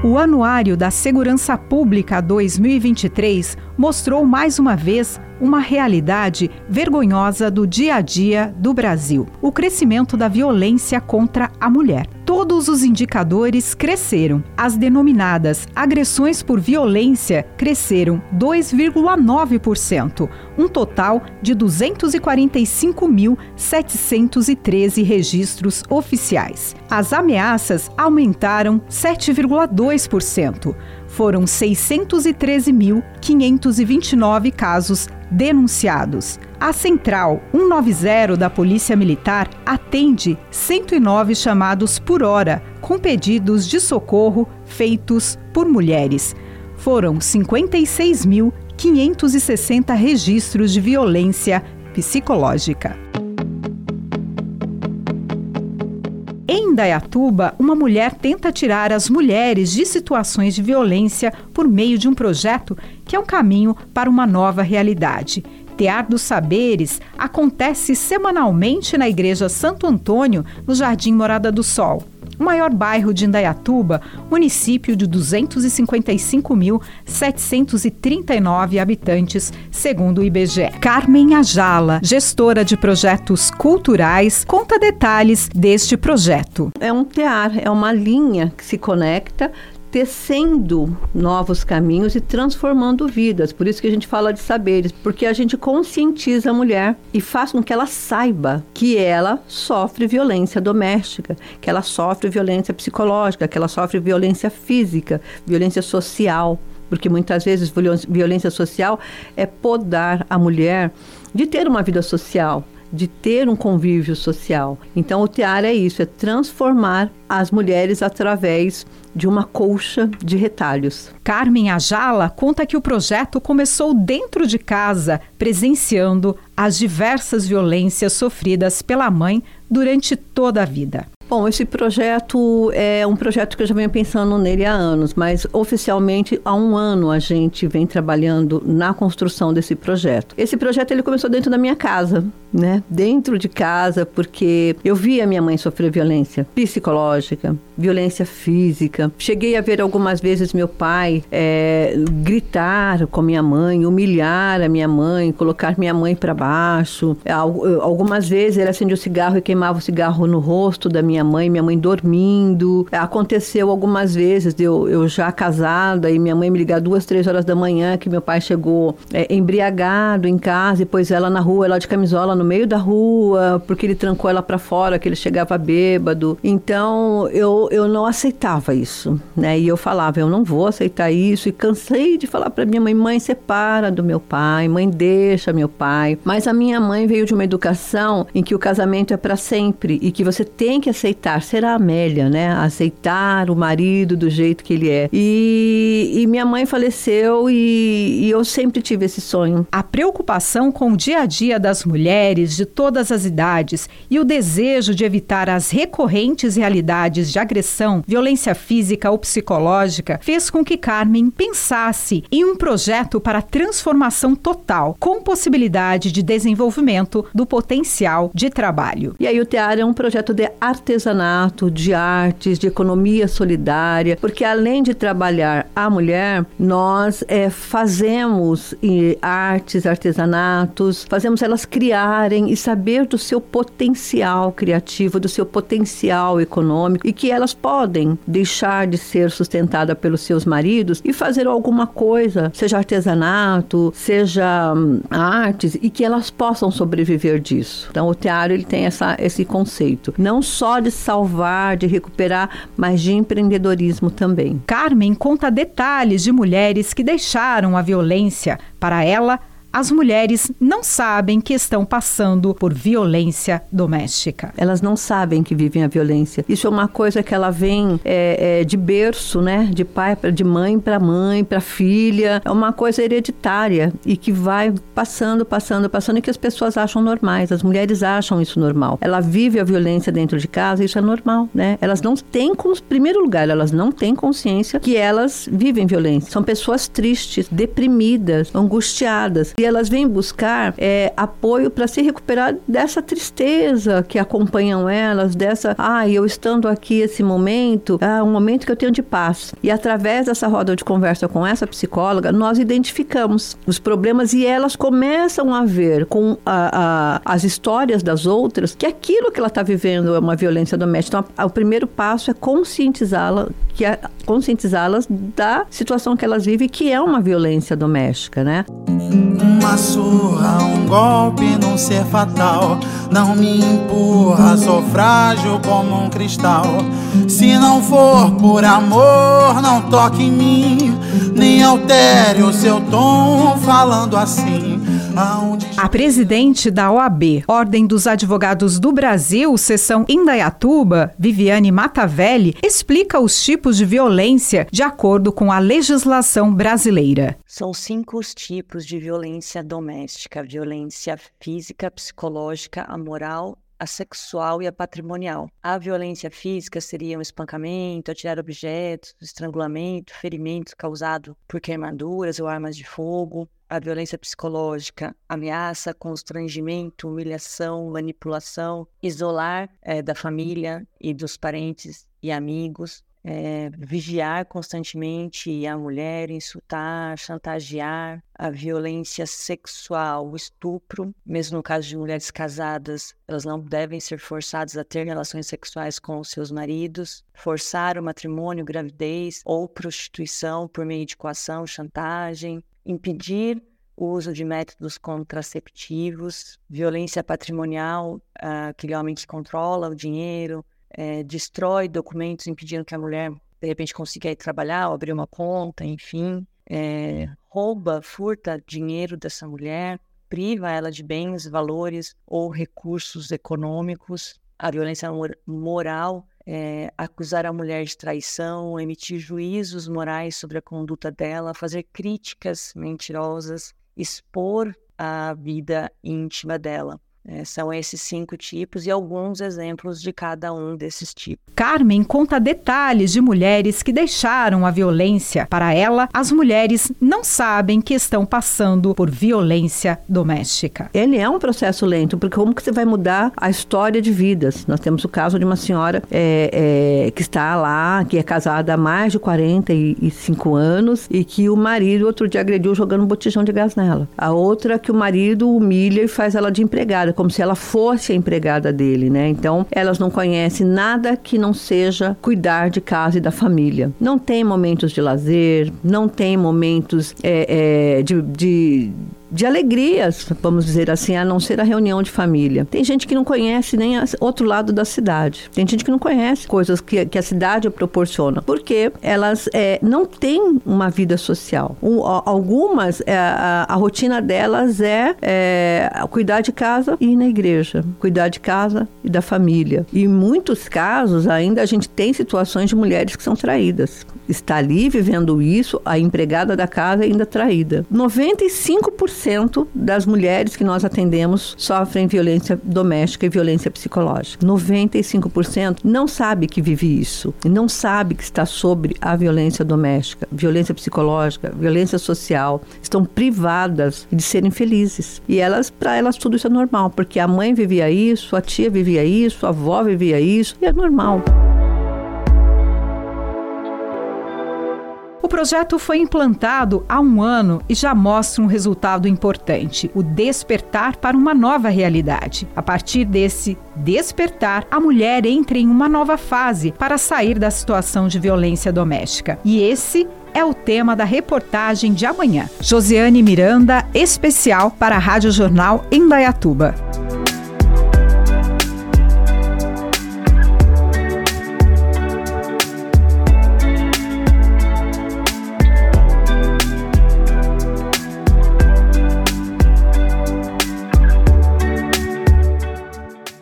O Anuário da Segurança Pública 2023 mostrou mais uma vez uma realidade vergonhosa do dia a dia do Brasil: o crescimento da violência contra a mulher. Todos os indicadores cresceram. As denominadas agressões por violência cresceram 2,9%, um total de 245.713 registros oficiais. As ameaças aumentaram 7,2%. Foram 613.529 casos denunciados. A Central 190 da Polícia Militar atende 109 chamados por hora, com pedidos de socorro feitos por mulheres. Foram 56.560 registros de violência psicológica. Indaiatuba, uma mulher tenta tirar as mulheres de situações de violência por meio de um projeto que é um caminho para uma nova realidade. Tear dos Saberes acontece semanalmente na Igreja Santo Antônio, no Jardim Morada do Sol o maior bairro de Indaiatuba, município de 255.739 habitantes, segundo o IBGE. Carmen Ajala, gestora de projetos culturais, conta detalhes deste projeto. É um tear, é uma linha que se conecta tecendo novos caminhos e transformando vidas. Por isso que a gente fala de saberes, porque a gente conscientiza a mulher e faz com que ela saiba que ela sofre violência doméstica, que ela sofre violência psicológica, que ela sofre violência física, violência social. Porque muitas vezes violência social é podar a mulher de ter uma vida social de ter um convívio social. Então, o TEAR é isso, é transformar as mulheres através de uma colcha de retalhos. Carmen Ajala conta que o projeto começou dentro de casa, presenciando as diversas violências sofridas pela mãe durante toda a vida. Bom, esse projeto é um projeto que eu já venho pensando nele há anos, mas oficialmente há um ano a gente vem trabalhando na construção desse projeto. Esse projeto ele começou dentro da minha casa, né? Dentro de casa, porque eu via minha mãe sofrer violência psicológica, violência física. Cheguei a ver algumas vezes meu pai é, gritar com minha mãe, humilhar a minha mãe, colocar minha mãe para baixo. Algumas vezes ele acendia o cigarro e queimava o cigarro no rosto da minha mãe, minha mãe dormindo. Aconteceu algumas vezes, eu, eu já casada, e minha mãe me ligar duas, três horas da manhã, que meu pai chegou é, embriagado em casa, e pôs ela na rua, ela de camisola no meio da rua, porque ele trancou ela para fora, que ele chegava bêbado. Então, eu, eu não aceitava isso, né? E eu falava, eu não vou aceitar isso, e cansei de falar para minha mãe, mãe, separa do meu pai, mãe, deixa meu pai. Mas a minha mãe veio de uma educação em que o casamento é para sempre e que você tem que aceitar ser a Amélia, né? Aceitar o marido do jeito que ele é. E, e minha mãe faleceu e, e eu sempre tive esse sonho. A preocupação com o dia a dia das mulheres de todas as idades e o desejo de evitar as recorrentes realidades de agressão, violência física ou psicológica fez com que Carmen pensasse em um projeto para transformação total, com possibilidade de desenvolvimento do potencial de trabalho. E aí o TEAR é um projeto de artesanato de artes, de economia solidária, porque além de trabalhar a mulher, nós é, fazemos artes, artesanatos, fazemos elas e saber do seu potencial criativo, do seu potencial econômico e que elas podem deixar de ser sustentada pelos seus maridos e fazer alguma coisa, seja artesanato, seja hum, artes, e que elas possam sobreviver disso. Então o teatro ele tem essa, esse conceito, não só de salvar, de recuperar, mas de empreendedorismo também. Carmen conta detalhes de mulheres que deixaram a violência. Para ela, as mulheres não sabem que estão passando por violência doméstica. Elas não sabem que vivem a violência. Isso é uma coisa que ela vem é, é, de berço, né? De pai, de mãe para mãe, para filha. É uma coisa hereditária e que vai passando, passando, passando e que as pessoas acham normais. As mulheres acham isso normal. Ela vive a violência dentro de casa, isso é normal, né? Elas não têm, como primeiro lugar, elas não têm consciência que elas vivem violência. São pessoas tristes, deprimidas, angustiadas E elas vêm buscar é, apoio para se recuperar dessa tristeza que acompanham elas, dessa, ah, eu estando aqui esse momento, é um momento que eu tenho de paz. E através dessa roda de conversa com essa psicóloga, nós identificamos os problemas e elas começam a ver com a, a, as histórias das outras que aquilo que ela está vivendo é uma violência doméstica. Então, o primeiro passo é conscientizá-la, que é conscientizá-las da situação que elas vivem, que é uma violência doméstica, né? Uma surra, um golpe num ser fatal. Não me empurra, sou frágil como um cristal. Se não for por amor, não toque em mim. Nem altere o seu tom falando assim. A presidente da OAB, Ordem dos Advogados do Brasil, seção Indaiatuba, Viviane Matavelli, explica os tipos de violência de acordo com a legislação brasileira. São cinco os tipos de violência doméstica: violência física, psicológica, a moral, a sexual e a patrimonial. A violência física seria um espancamento, atirar objetos, estrangulamento, ferimento causado por queimaduras ou armas de fogo a violência psicológica, ameaça, constrangimento, humilhação, manipulação, isolar é, da família e dos parentes e amigos, é, vigiar constantemente a mulher, insultar, chantagear, a violência sexual, o estupro, mesmo no caso de mulheres casadas, elas não devem ser forçadas a ter relações sexuais com os seus maridos, forçar o matrimônio, gravidez ou prostituição por meio de coação, chantagem, impedir o uso de métodos contraceptivos, violência patrimonial, ah, aquele homem que controla o dinheiro, é, destrói documentos impedindo que a mulher de repente consiga ir trabalhar ou abrir uma conta, enfim, é, rouba, furta dinheiro dessa mulher, priva ela de bens, valores ou recursos econômicos, a violência moral é, acusar a mulher de traição, emitir juízos morais sobre a conduta dela, fazer críticas mentirosas, expor a vida íntima dela. É, são esses cinco tipos e alguns exemplos de cada um desses tipos. Carmen conta detalhes de mulheres que deixaram a violência. Para ela, as mulheres não sabem que estão passando por violência doméstica. Ele é um processo lento, porque como que você vai mudar a história de vidas? Nós temos o caso de uma senhora é, é, que está lá, que é casada há mais de 45 anos e que o marido outro dia agrediu jogando um botijão de gás nela. A outra que o marido humilha e faz ela de empregada como se ela fosse a empregada dele, né? Então, elas não conhecem nada que não seja cuidar de casa e da família. Não tem momentos de lazer, não tem momentos é, é, de, de de alegrias, vamos dizer assim, a não ser a reunião de família. Tem gente que não conhece nem o outro lado da cidade. Tem gente que não conhece coisas que, que a cidade proporciona, porque elas é, não têm uma vida social. Um, algumas, é, a, a, rotina delas é, é cuidar de casa e ir na igreja, cuidar de casa e da família. E em muitos casos, ainda a gente tem situações de mulheres que são traídas. Está ali vivendo isso, a empregada da casa ainda traída. 95% 90% das mulheres que nós atendemos sofrem violência doméstica e violência psicológica. 95% não sabe que vive isso, não sabe que está sobre a violência doméstica, violência psicológica, violência social, estão privadas de serem felizes. E elas, para elas tudo isso é normal, porque a mãe vivia isso, a tia vivia isso, a avó vivia isso, e é normal. O projeto foi implantado há um ano e já mostra um resultado importante: o despertar para uma nova realidade. A partir desse despertar, a mulher entra em uma nova fase para sair da situação de violência doméstica. E esse é o tema da reportagem de amanhã. Josiane Miranda, especial para a Rádio Jornal em.